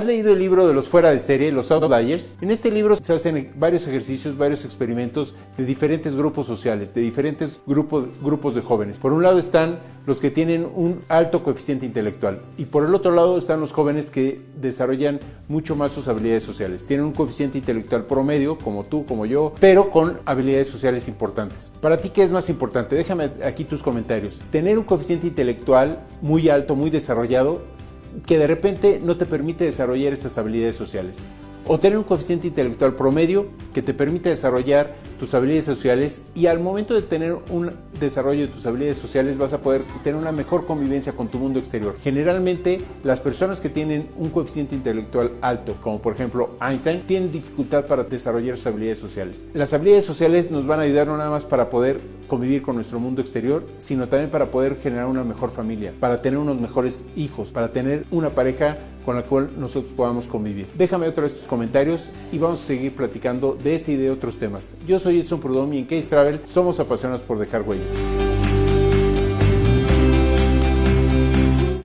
¿Has leído el libro de los fuera de serie, los outliers? En este libro se hacen varios ejercicios, varios experimentos de diferentes grupos sociales, de diferentes grupos, grupos de jóvenes. Por un lado están los que tienen un alto coeficiente intelectual y por el otro lado están los jóvenes que desarrollan mucho más sus habilidades sociales. Tienen un coeficiente intelectual promedio, como tú, como yo, pero con habilidades sociales importantes. Para ti, ¿qué es más importante? Déjame aquí tus comentarios. Tener un coeficiente intelectual muy alto, muy desarrollado, que de repente no te permite desarrollar estas habilidades sociales. O tener un coeficiente intelectual promedio que te permite desarrollar tus habilidades sociales y al momento de tener un desarrollo de tus habilidades sociales vas a poder tener una mejor convivencia con tu mundo exterior. Generalmente las personas que tienen un coeficiente intelectual alto, como por ejemplo Einstein, tienen dificultad para desarrollar sus habilidades sociales. Las habilidades sociales nos van a ayudar no nada más para poder convivir con nuestro mundo exterior, sino también para poder generar una mejor familia, para tener unos mejores hijos, para tener una pareja con la cual nosotros podamos convivir. Déjame otra vez tus comentarios y vamos a seguir platicando de este y de otros temas. Yo soy Edson Prudhomme y en Case Travel somos apasionados por dejar huella.